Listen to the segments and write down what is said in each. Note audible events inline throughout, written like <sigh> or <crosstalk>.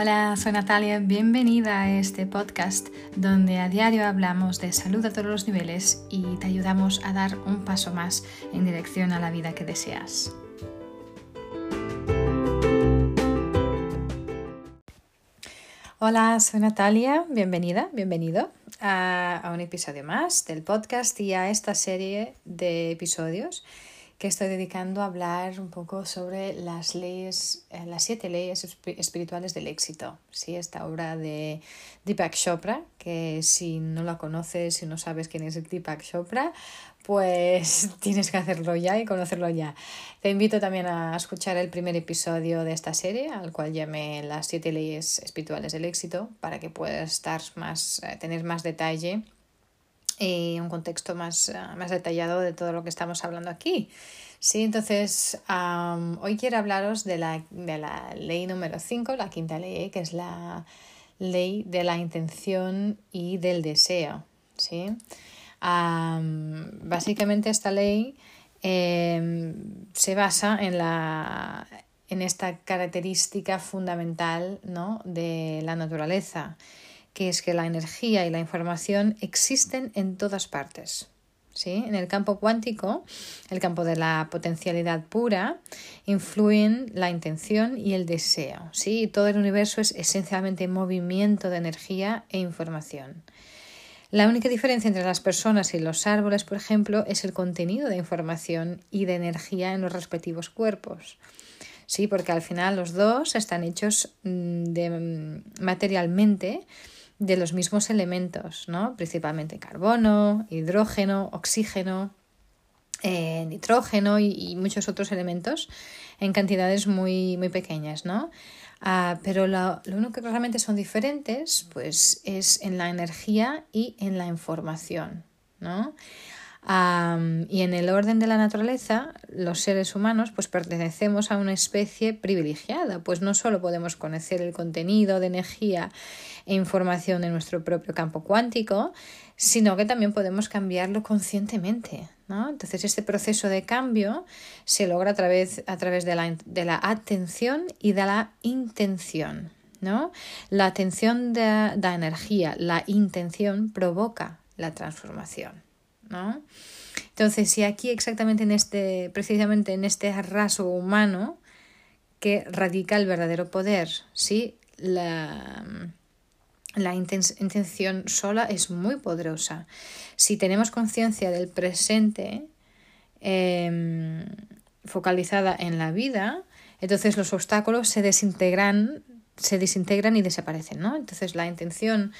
Hola, soy Natalia, bienvenida a este podcast donde a diario hablamos de salud a todos los niveles y te ayudamos a dar un paso más en dirección a la vida que deseas. Hola, soy Natalia, bienvenida, bienvenido a, a un episodio más del podcast y a esta serie de episodios que estoy dedicando a hablar un poco sobre las leyes, eh, las siete leyes espirituales del éxito. ¿sí? Esta obra de Deepak Chopra, que si no la conoces, si no sabes quién es Deepak Chopra, pues <laughs> tienes que hacerlo ya y conocerlo ya. Te invito también a escuchar el primer episodio de esta serie, al cual llamé las siete leyes espirituales del éxito, para que puedas estar más, eh, tener más detalle y un contexto más, ah, más detallado de todo lo que estamos hablando aquí. Sí, entonces hoy quiero hablaros de la, de la ley número 5, la quinta ley, que es la ley de la intención y del deseo. ¿sí? básicamente esta ley em, se basa en, la, en esta característica fundamental ¿no? de la naturaleza que es que la energía y la información existen en todas partes. ¿sí? En el campo cuántico, el campo de la potencialidad pura, influyen la intención y el deseo. ¿sí? Todo el universo es esencialmente movimiento de energía e información. La única diferencia entre las personas y los árboles, por ejemplo, es el contenido de información y de energía en los respectivos cuerpos. Sí, porque al final los dos están hechos mm, de, mm, materialmente de los mismos elementos, ¿no? principalmente carbono, hidrógeno, oxígeno, eh, nitrógeno y, muchos otros elementos en cantidades muy, muy pequeñas. ¿no? Ah, pero lo, lo, único que realmente son diferentes pues, es en la energía y en la información. ¿no? Y en el orden de la naturaleza, los seres humanos pues pertenecemos a una especie privilegiada, pues no solo podemos conocer el contenido de energía e información de nuestro propio campo cuántico, sino que también podemos cambiarlo conscientemente. ¿no? Entonces, este proceso de cambio se logra a través, a través de, la, de la atención y de la intención. ¿no? La atención da energía, la intención provoca la transformación. ¿No? Entonces, si aquí exactamente en este, precisamente en este rasgo humano que radica el verdadero poder, ¿sí? La, la intención sola es muy poderosa. Si tenemos conciencia del presente em, focalizada en la vida, entonces los obstáculos se desintegran, se desintegran y desaparecen, ¿no? Entonces la intención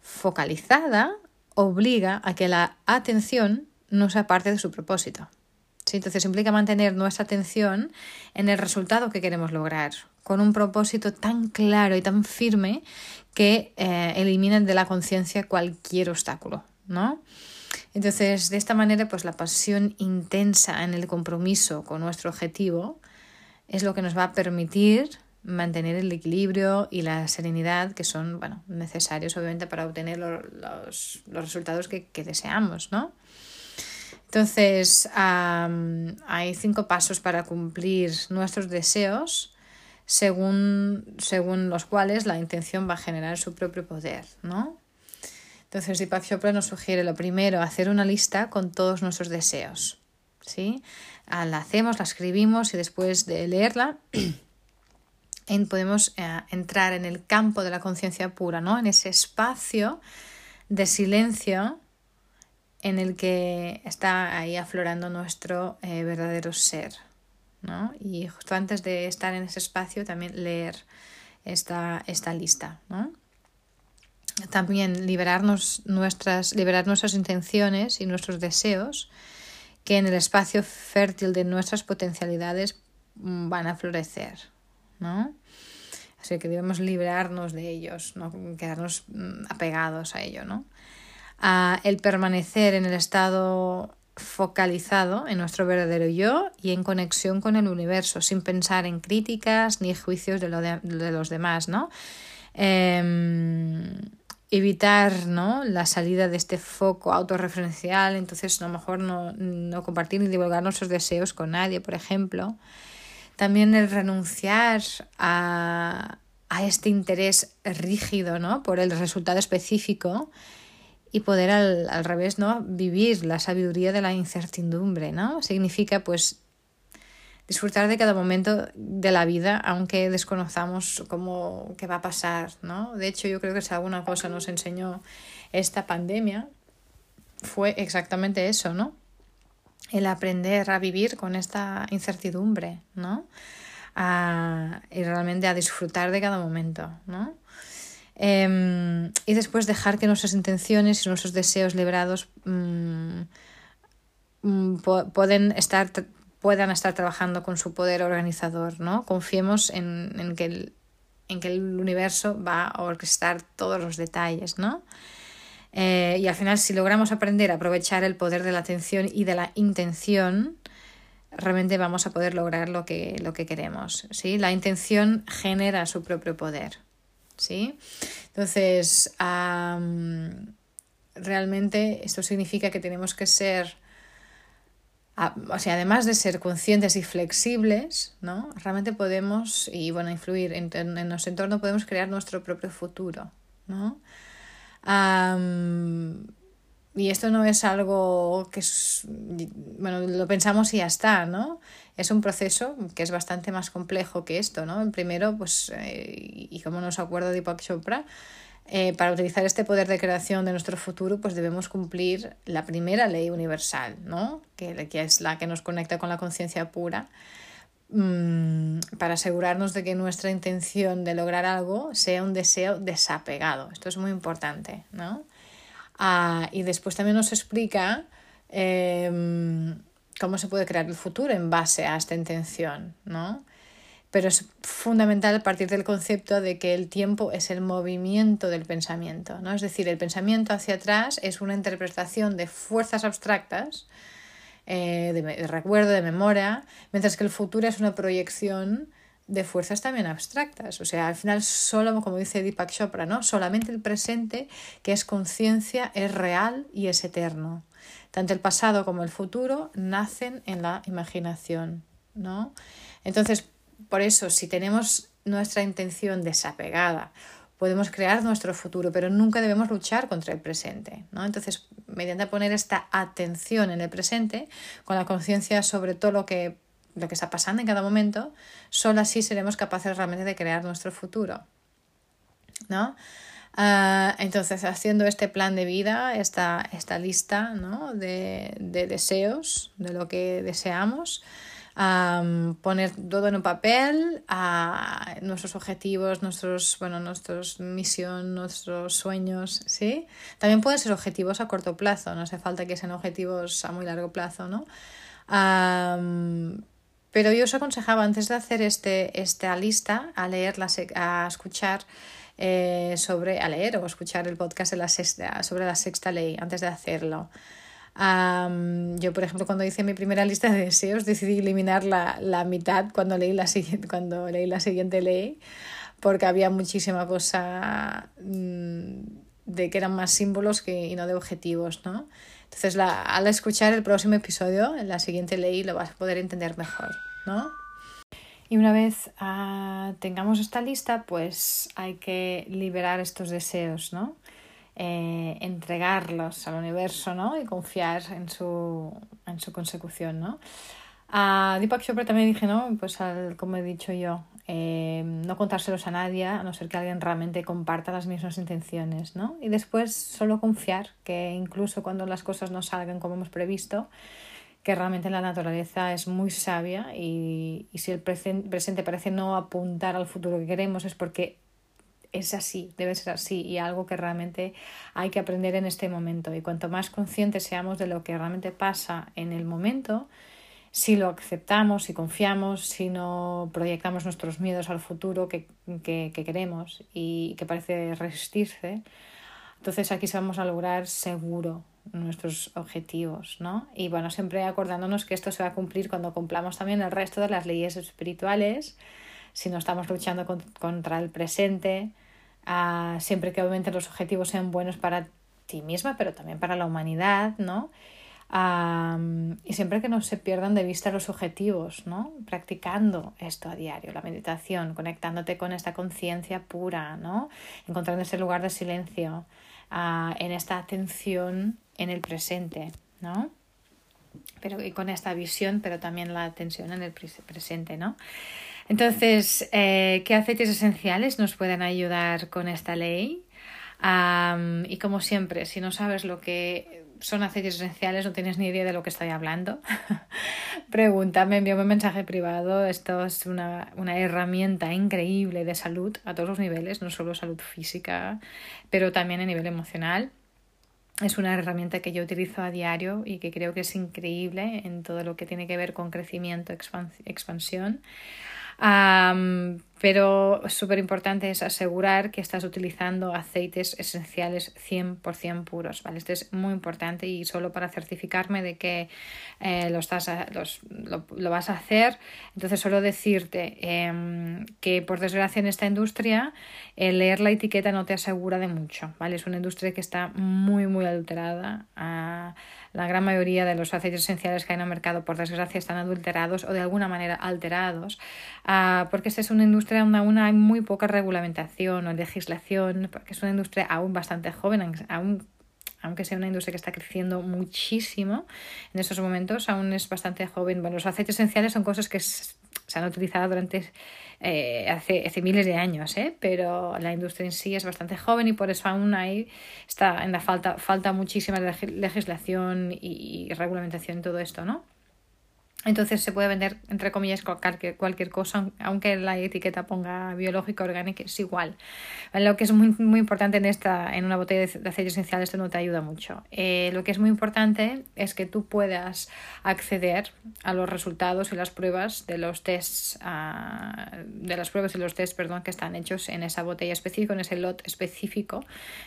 focalizada obliga a que la atención no sea parte de su propósito. ¿Sí? Entonces implica mantener nuestra atención en el resultado que queremos lograr, con un propósito tan claro y tan firme que eh, eliminen de la conciencia cualquier obstáculo. ¿no? Entonces, de esta manera, pues la pasión intensa en el compromiso con nuestro objetivo es lo que nos va a permitir mantener el equilibrio y la serenidad que son bueno, necesarios obviamente para obtener los, resultados que, deseamos, ¿no? Entonces, hay cinco pasos para cumplir nuestros deseos según, según los cuales la intención va a generar su propio poder, ¿no? Entonces, Deepak Chopra nos sugiere lo primero, hacer una lista con todos nuestros deseos, ¿sí? La hacemos, la escribimos y después de leerla <clears throat> podemos eh, entrar en el campo de la conciencia pura, ¿no? en ese espacio de silencio en el que está ahí aflorando nuestro eh, verdadero ser. ¿no? Y justo antes de estar en ese espacio también leer esta, esta lista. ¿no? También liberarnos nuestras, liberar nuestras intenciones y nuestros deseos que en el espacio fértil de nuestras potencialidades mm, van a florecer. ¿No? Así que debemos liberarnos de ellos, no quedarnos mm, apegados a ello, ¿no? el permanecer en el estado focalizado en nuestro verdadero yo y en conexión con el universo, sin pensar en críticas ni juicios de, lo de, los demás, ¿no? Em, evitar ¿no? la salida de este foco autorreferencial, entonces a lo mejor no, no compartir ni divulgar nuestros deseos con nadie, por ejemplo. También el renunciar a, a este interés rígido, ¿no? Por el resultado específico y poder al, al, revés, ¿no? Vivir la sabiduría de la incertidumbre, ¿no? Significa, pues, disfrutar de cada momento de la vida, aunque desconozcamos cómo qué va a pasar, ¿no? De hecho, yo creo que si alguna cosa nos enseñó esta pandemia, fue exactamente eso, ¿no? El aprender a vivir con esta incertidumbre, ¿no? A, y realmente a disfrutar de cada momento, ¿no? Eh, y después dejar que nuestras intenciones y nuestros deseos librados mmm, pueden estar puedan estar trabajando con su poder organizador, ¿no? Confiemos en, en, que, el, en que el universo va a orquestar todos los detalles, ¿no? Eh, y al final, si logramos aprender a aprovechar el poder de la atención y de la intención, realmente vamos a poder lograr lo que, lo que queremos. ¿sí? La intención genera su propio poder. ¿sí? Entonces, um, realmente esto significa que tenemos que ser o sea, además de ser conscientes y flexibles, ¿no? Realmente podemos, y bueno, influir en, en nuestro entorno, podemos crear nuestro propio futuro, ¿no? Um, y esto no es algo que es, bueno, lo pensamos y ya está, ¿no? Es un proceso que es bastante más complejo que esto, ¿no? El primero, pues, eh, y como nos acuerdo de Deepak Chopra, eh, para utilizar este poder de creación de nuestro futuro, pues debemos cumplir la primera ley universal, ¿no? Que, que es la que nos conecta con la conciencia pura, para asegurarnos de que nuestra intención de lograr algo sea un deseo desapegado. Esto es muy importante, ¿no? Ah, y después también nos explica eh, cómo se puede crear el futuro en base a esta intención, ¿no? pero es fundamental partir del concepto de que el tiempo es el movimiento del pensamiento, ¿no? Es decir, el pensamiento hacia atrás es una interpretación de fuerzas abstractas, eh, de, de, recuerdo, de memoria, mientras que el futuro es una proyección de fuerzas también abstractas. O sea, al final solo, como dice Deepak Chopra, ¿no? Solamente el presente, que es conciencia, es real y es eterno. Tanto el pasado como el futuro nacen en la imaginación, ¿no? Entonces, por eso, si tenemos nuestra intención desapegada, podemos crear nuestro futuro, pero nunca debemos luchar contra el presente. ¿no? Entonces, mediante poner esta atención en el presente, con la conciencia sobre todo lo que, lo que está pasando en cada momento, solo así seremos capaces realmente de crear nuestro futuro. ¿no? Uh, entonces, haciendo este plan de vida, esta, esta lista ¿no? de, de deseos, de lo que deseamos, um, poner todo en un papel, a nuestros objetivos, nuestros, bueno, nuestros misión, nuestros sueños, ¿sí? También pueden ser objetivos a corto plazo, no hace falta que sean objetivos a muy largo plazo, ¿no? Um, pero yo os aconsejaba antes de hacer este, esta lista a leerla, a escuchar eh, sobre, a leer o escuchar el podcast de la sexta, sobre la sexta ley antes de hacerlo. Yo, por ejemplo, cuando hice mi primera lista de deseos, decidí eliminar la, la mitad cuando leí la, siguiente, cuando leí la siguiente ley, porque había muchísima cosa mmm, de que eran más símbolos que, y no de objetivos, ¿no? Entonces, la, al escuchar el próximo episodio, en la siguiente ley, lo vas a poder entender mejor, ¿no? Y una vez uh, tengamos esta lista, pues hay que liberar estos deseos, ¿no? Eh, entregarlos al universo ¿no? y confiar en su, en su consecución. ¿no? A Deepak Chopra también dije, ¿no? pues al, como he dicho yo, eh, no contárselos a nadie, a no ser que alguien realmente comparta las mismas intenciones. ¿no? Y después solo confiar que incluso cuando las cosas no salgan como hemos previsto, que realmente la naturaleza es muy sabia y, y si el presente parece no apuntar al futuro que queremos es porque es así, debe ser así y algo que realmente hay que aprender en este momento. Y cuanto más conscientes seamos de lo que realmente pasa en el momento, si lo aceptamos, y confiamos, si no proyectamos nuestros miedos al futuro que, que, que queremos y que parece resistirse, entonces aquí vamos a lograr seguro nuestros objetivos, ¿no? Y bueno, siempre acordándonos que esto se va a cumplir cuando cumplamos también el resto de las leyes espirituales, si no estamos luchando con, contra el presente, uh, siempre que obviamente los objetivos sean buenos para ti misma, pero también para la humanidad, ¿no? y siempre que no se pierdan de vista los objetivos, ¿no? Practicando esto a diario, la meditación, conectándote con esta conciencia pura, ¿no? Encontrando ese lugar de silencio, ah, en esta atención en el presente, ¿no? Pero y con esta visión, pero también la atención en el presente, ¿no? Entonces, eh, ¿qué aceites esenciales nos pueden ayudar con esta ley? y como siempre, si no sabes lo que son aceites esenciales, no tienes ni idea de lo que estoy hablando, <laughs> pregúntame, envíame un mensaje privado. Esto es una, una, herramienta increíble de salud a todos los niveles, no solo salud física, pero también a nivel emocional. Es una herramienta que yo utilizo a diario y que creo que es increíble en todo lo que tiene que ver con crecimiento, expansión pero súper importante es asegurar que estás utilizando aceites esenciales 100% puros, ¿vale? Esto es muy importante y solo para certificarme de que eh, lo, estás los, lo, lo, vas a hacer. Entonces, solo decirte eh, que, por desgracia, en esta industria, leer la etiqueta no te asegura de mucho, ¿vale? Es una industria que está muy, muy adulterada. La gran mayoría de los aceites esenciales que hay en el mercado, por desgracia, están adulterados o de alguna manera alterados, uh, porque esta es una industria donde aún hay muy poca regulamentación o legislación, porque es una industria aún bastante joven, aún aunque sea una industria que está creciendo muchísimo en estos momentos, aún es bastante joven. Bueno, los aceites esenciales son cosas que se han utilizado durante eh, hace, hace, miles de años, ¿eh? pero la industria en sí es bastante joven y por eso aún hay, está en la falta, falta muchísima legislación y, y regulamentación en todo esto, ¿no? Entonces se puede vender, entre comillas, cualquier, cualquier cosa, aunque la etiqueta ponga biológico, orgánico, es igual. Lo que es muy, muy importante en, esta, en una botella de, aceite esencial, esto no te ayuda mucho. Eh, lo que es muy importante es que tú puedas acceder a los resultados y las pruebas de los tests, uh, de las pruebas y los tests perdón, que están hechos en esa botella específica, en ese lot específico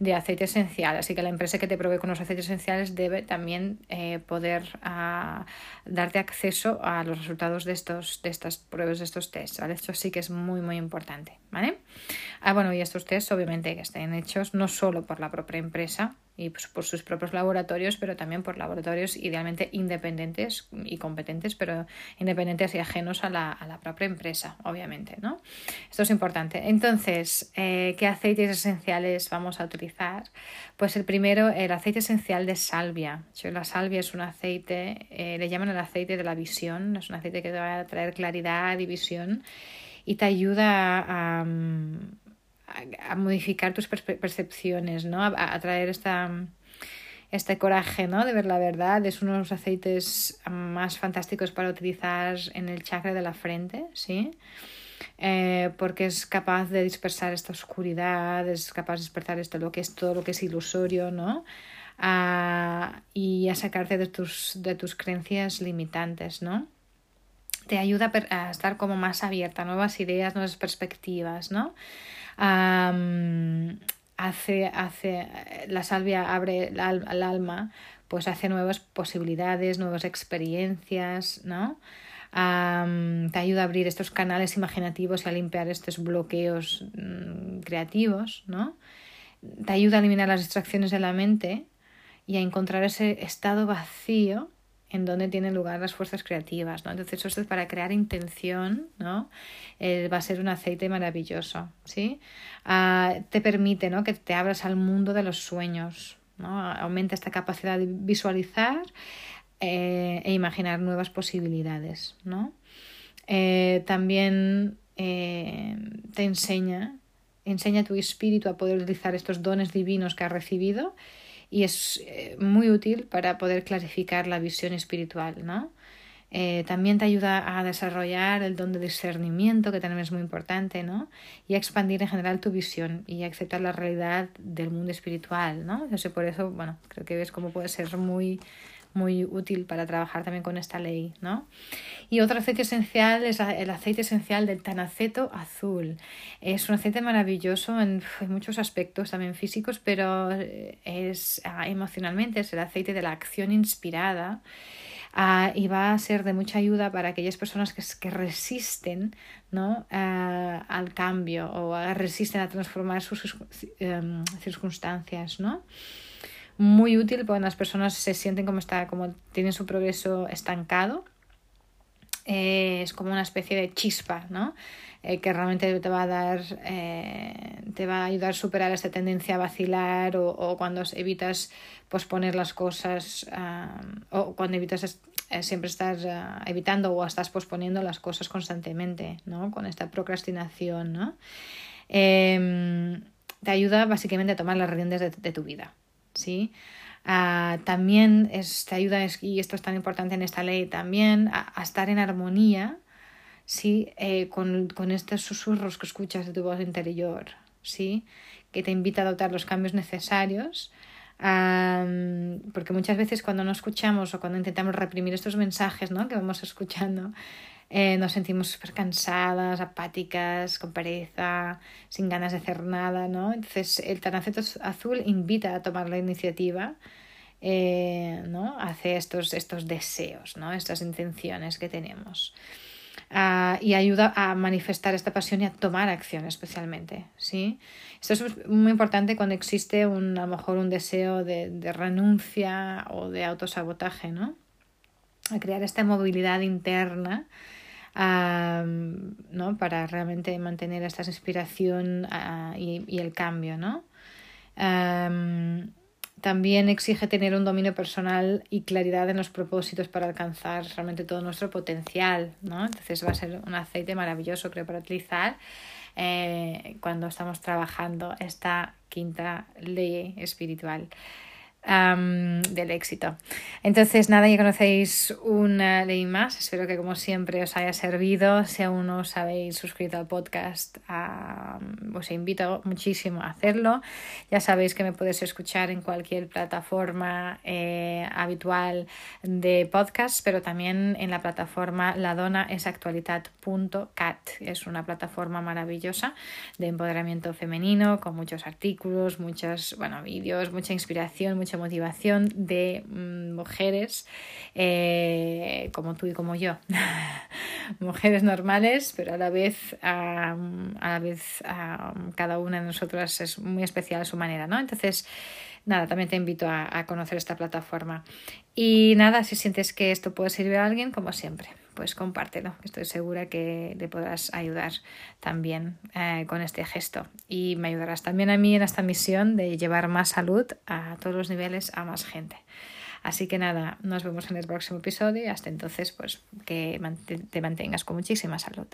de aceite esencial. Así que la empresa que te provee con los aceites esenciales debe también eh, poder uh, darte acceso a los resultados de, estos, de estas pruebas, de estos tests, ¿vale? Esto sí que es muy, muy importante, ¿vale? Ah, bueno, y estos tests obviamente que estén hechos no solo por la propia empresa, y pues, por sus propios laboratorios, pero también por laboratorios idealmente independientes y competentes, pero independientes y ajenos a la, a la propia empresa, obviamente. ¿no? Esto es importante. Entonces, eh, ¿qué aceites esenciales vamos a utilizar? Pues el primero, el aceite esencial de salvia. La salvia es un aceite, eh, le llaman el aceite de la visión, es un aceite que te va a traer claridad y visión y te ayuda a a, modificar tus percepciones, ¿no? A, traer esta, este coraje, ¿no? De ver la verdad. Es uno de los aceites más fantásticos para utilizar en el chakra de la frente, ¿sí? Eh, porque es capaz de dispersar esta oscuridad, es capaz de dispersar esto, lo que es todo lo que es ilusorio, ¿no? y a sacarte de tus, de tus creencias limitantes, ¿no? Te ayuda a estar como más abierta nuevas ideas, nuevas perspectivas, ¿no? Hace, hace, la salvia abre el, alma, pues hace nuevas posibilidades, nuevas experiencias, ¿no? te ayuda a abrir estos canales imaginativos y a limpiar estos bloqueos mm, creativos, ¿no? Te ayuda a eliminar las distracciones de la mente y a encontrar ese estado vacío en donde tienen lugar las fuerzas creativas, ¿no? Entonces, esto es para crear intención, ¿no? Eh, va a ser un aceite maravilloso, ¿sí? Ah, te permite, ¿no? Que te abras al mundo de los sueños, ¿no? Aumenta esta capacidad de visualizar eh, e imaginar nuevas posibilidades, ¿no? Eh, también te enseña, enseña a tu espíritu a poder utilizar estos dones divinos que ha recibido y es eh, muy útil para poder clarificar la visión espiritual, ¿no? Eh, también te ayuda a desarrollar el don de discernimiento, que también es muy importante, ¿no? Y a expandir en general tu visión y a aceptar la realidad del mundo espiritual, ¿no? Entonces, por eso, bueno, creo que ves cómo puede ser muy muy útil para trabajar también con esta ley, ¿no? Y otro aceite esencial es el aceite esencial del tanaceto azul. Es un aceite maravilloso en, muchos aspectos, también físicos, pero eh, es ah, emocionalmente, es el aceite de la acción inspirada. Ah, y va a ser de mucha ayuda para aquellas personas que, que resisten ¿no? Ah, al cambio o resisten a transformar sus em, circunstancias. ¿no? Muy útil porque las personas se sienten como está, como tienen su progreso estancado. Eh, es como una especie de chispa, ¿no? Eh, que realmente te va a dar, eh, te va a ayudar a superar esta tendencia a vacilar o, cuando evitas posponer las cosas o cuando evitas siempre estar evitando o estás posponiendo las cosas constantemente, ¿no? Con esta procrastinación, ¿no? Em, te ayuda básicamente a tomar las riendas de tu vida, ¿sí? Uh, también es, te ayuda, y esto es tan importante en esta ley, también a, a estar en armonía ¿sí? Eh, con, con, estos susurros que escuchas de tu voz interior, ¿sí? que te invita a adoptar los cambios necesarios. Um, porque muchas veces cuando no escuchamos o cuando intentamos reprimir estos mensajes ¿no? que vamos escuchando, eh, nos sentimos súper cansadas, apáticas, con pereza, sin ganas de hacer nada, ¿no? Entonces el tanaceto azul invita a tomar la iniciativa eh, ¿no? hacia estos, estos deseos, ¿no? estas intenciones que tenemos. Y ayuda a manifestar esta pasión y a tomar acción especialmente. ¿sí? Esto es muy importante cuando existe un, a lo mejor un deseo de, renuncia o de autosabotaje, ¿no? a crear esta movilidad interna ¿no? para realmente mantener esta inspiración uh, y, el cambio. ¿no? También exige tener un dominio personal y claridad en los propósitos para alcanzar realmente todo nuestro potencial, ¿no? Entonces va a ser un aceite maravilloso, creo, para utilizar eh, cuando estamos trabajando esta quinta ley espiritual del éxito. Entonces, nada, ya conocéis una ley más. Espero que, como siempre, os haya servido. Si aún no os habéis suscrito al podcast, os invito muchísimo a hacerlo. Ya sabéis que me podéis escuchar en cualquier plataforma eh, habitual de podcast, pero también en la plataforma ladonaesactualidad.cat. Es una plataforma maravillosa de empoderamiento femenino con muchos artículos, muchos bueno, vídeos, mucha inspiración, mucha motivación de mm, mujeres eh, como tú y como yo. <laughs> mujeres normales, pero a la vez, a la vez cada una de nosotras es muy especial a su manera, ¿no? Entonces, nada, también te invito a, a conocer esta plataforma. Y nada, si sientes que esto puede servir a alguien, como siempre pues compártelo, estoy segura que le podrás ayudar también eh, con este gesto. Y me ayudarás también a mí en esta misión de llevar más salud a todos los niveles a más gente. Así que nada, nos vemos en el próximo episodio y hasta entonces, pues que te mantengas con muchísima salud.